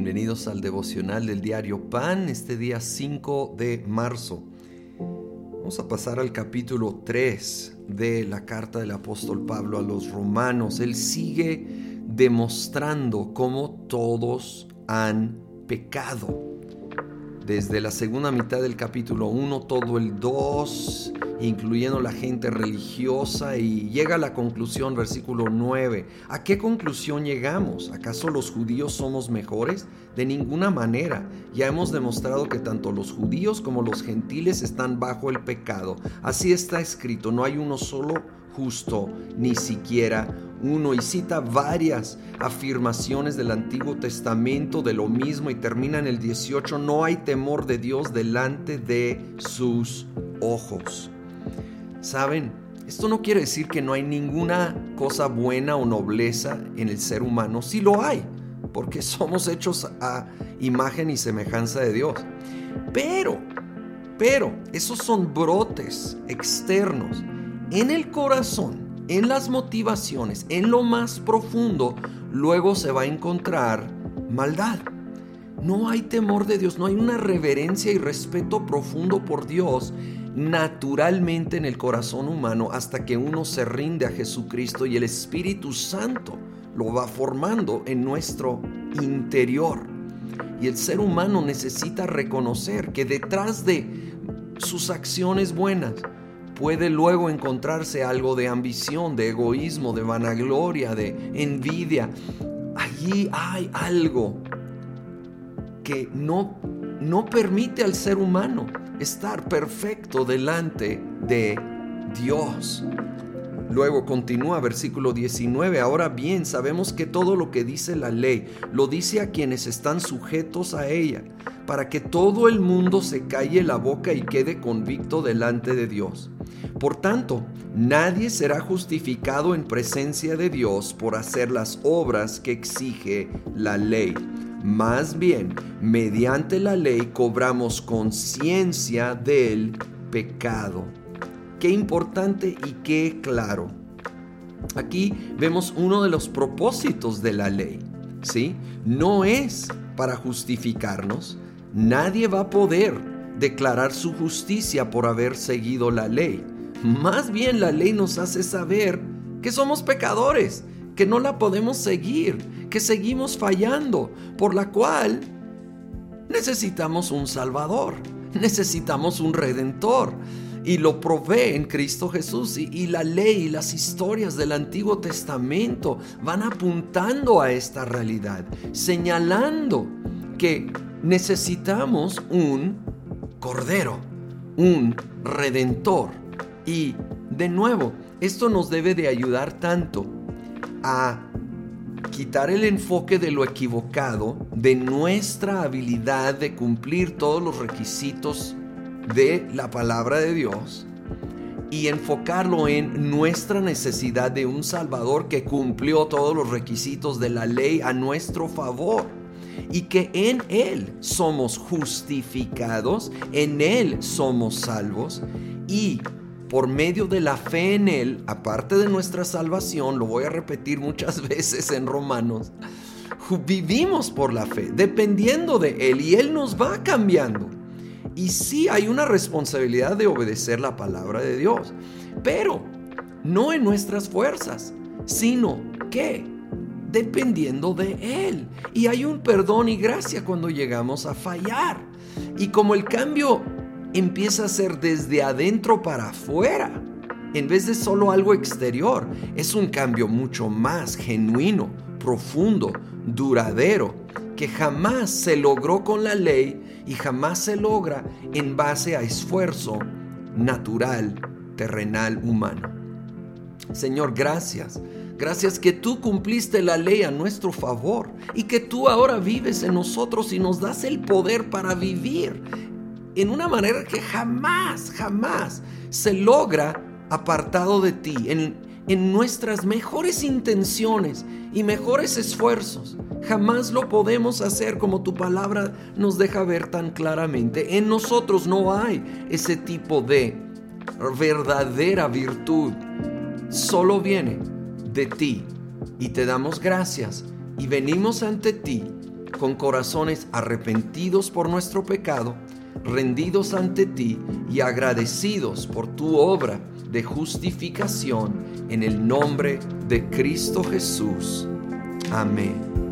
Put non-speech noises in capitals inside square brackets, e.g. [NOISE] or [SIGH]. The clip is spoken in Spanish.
Bienvenidos al devocional del diario Pan, este día 5 de marzo. Vamos a pasar al capítulo 3 de la carta del apóstol Pablo a los romanos. Él sigue demostrando cómo todos han pecado desde la segunda mitad del capítulo 1, todo el 2, incluyendo la gente religiosa, y llega a la conclusión, versículo 9. ¿A qué conclusión llegamos? ¿Acaso los judíos somos mejores? De ninguna manera. Ya hemos demostrado que tanto los judíos como los gentiles están bajo el pecado. Así está escrito, no hay uno solo justo, ni siquiera uno y cita varias afirmaciones del Antiguo Testamento de lo mismo y termina en el 18, no hay temor de Dios delante de sus ojos. ¿Saben? Esto no quiere decir que no hay ninguna cosa buena o nobleza en el ser humano, sí lo hay, porque [LAUGHS] somos hechos a imagen y semejanza de Dios. Pero, pero, esos son brotes externos. En el corazón en las motivaciones, en lo más profundo, luego se va a encontrar maldad. No hay temor de Dios, no hay una reverencia y respeto profundo por Dios naturalmente en el corazón humano hasta que uno se rinde a Jesucristo y el Espíritu Santo lo va formando en nuestro interior. Y el ser humano necesita reconocer que detrás de sus acciones buenas, puede luego encontrarse algo de ambición, de egoísmo, de vanagloria, de envidia. Allí hay algo que no, no permite al ser humano estar perfecto delante de Dios. Luego continúa versículo 19. Ahora bien, sabemos que todo lo que dice la ley lo dice a quienes están sujetos a ella, para que todo el mundo se calle la boca y quede convicto delante de Dios. Por tanto, nadie será justificado en presencia de Dios por hacer las obras que exige la ley. Más bien, mediante la ley cobramos conciencia del pecado. Qué importante y qué claro. Aquí vemos uno de los propósitos de la ley. ¿sí? No es para justificarnos. Nadie va a poder declarar su justicia por haber seguido la ley. Más bien la ley nos hace saber que somos pecadores, que no la podemos seguir, que seguimos fallando, por la cual necesitamos un Salvador, necesitamos un Redentor. Y lo provee en Cristo Jesús. Y, la ley y las historias del Antiguo Testamento van apuntando a esta realidad, señalando que necesitamos un Cordero, un Redentor y de nuevo, esto nos debe de ayudar tanto a quitar el enfoque de lo equivocado, de nuestra habilidad de cumplir todos los requisitos de la palabra de Dios y enfocarlo en nuestra necesidad de un Salvador que cumplió todos los requisitos de la ley a nuestro favor y que en Él somos justificados, en Él somos salvos y por medio de la fe en Él, aparte de nuestra salvación, lo voy a repetir muchas [LAUGHS] veces en Romanos, vivimos por la fe, dependiendo de Él y Él nos va cambiando. Y sí hay una responsabilidad de obedecer la palabra de Dios, pero no en nuestras fuerzas, sino que dependiendo de Él. Y hay un perdón y gracia cuando llegamos a fallar. Y como el cambio empieza a ser desde adentro para afuera, en vez de solo algo exterior. Es un cambio mucho más genuino, profundo, duradero, que jamás se logró con la ley y jamás se logra en base a esfuerzo natural, terrenal, humano. Señor, gracias. Gracias que tú cumpliste la ley a nuestro favor y que tú ahora vives en nosotros y nos das el poder para vivir en una manera que jamás, jamás se logra apartado de ti, en, en nuestras mejores intenciones y mejores esfuerzos. Jamás lo podemos hacer como tu palabra nos deja ver tan claramente. En nosotros no hay ese tipo de verdadera virtud. Solo viene de ti. Y te damos gracias y venimos ante ti con corazones arrepentidos por nuestro pecado, rendidos ante ti y agradecidos por tu obra de justificación en el nombre de Cristo Jesús. Amén.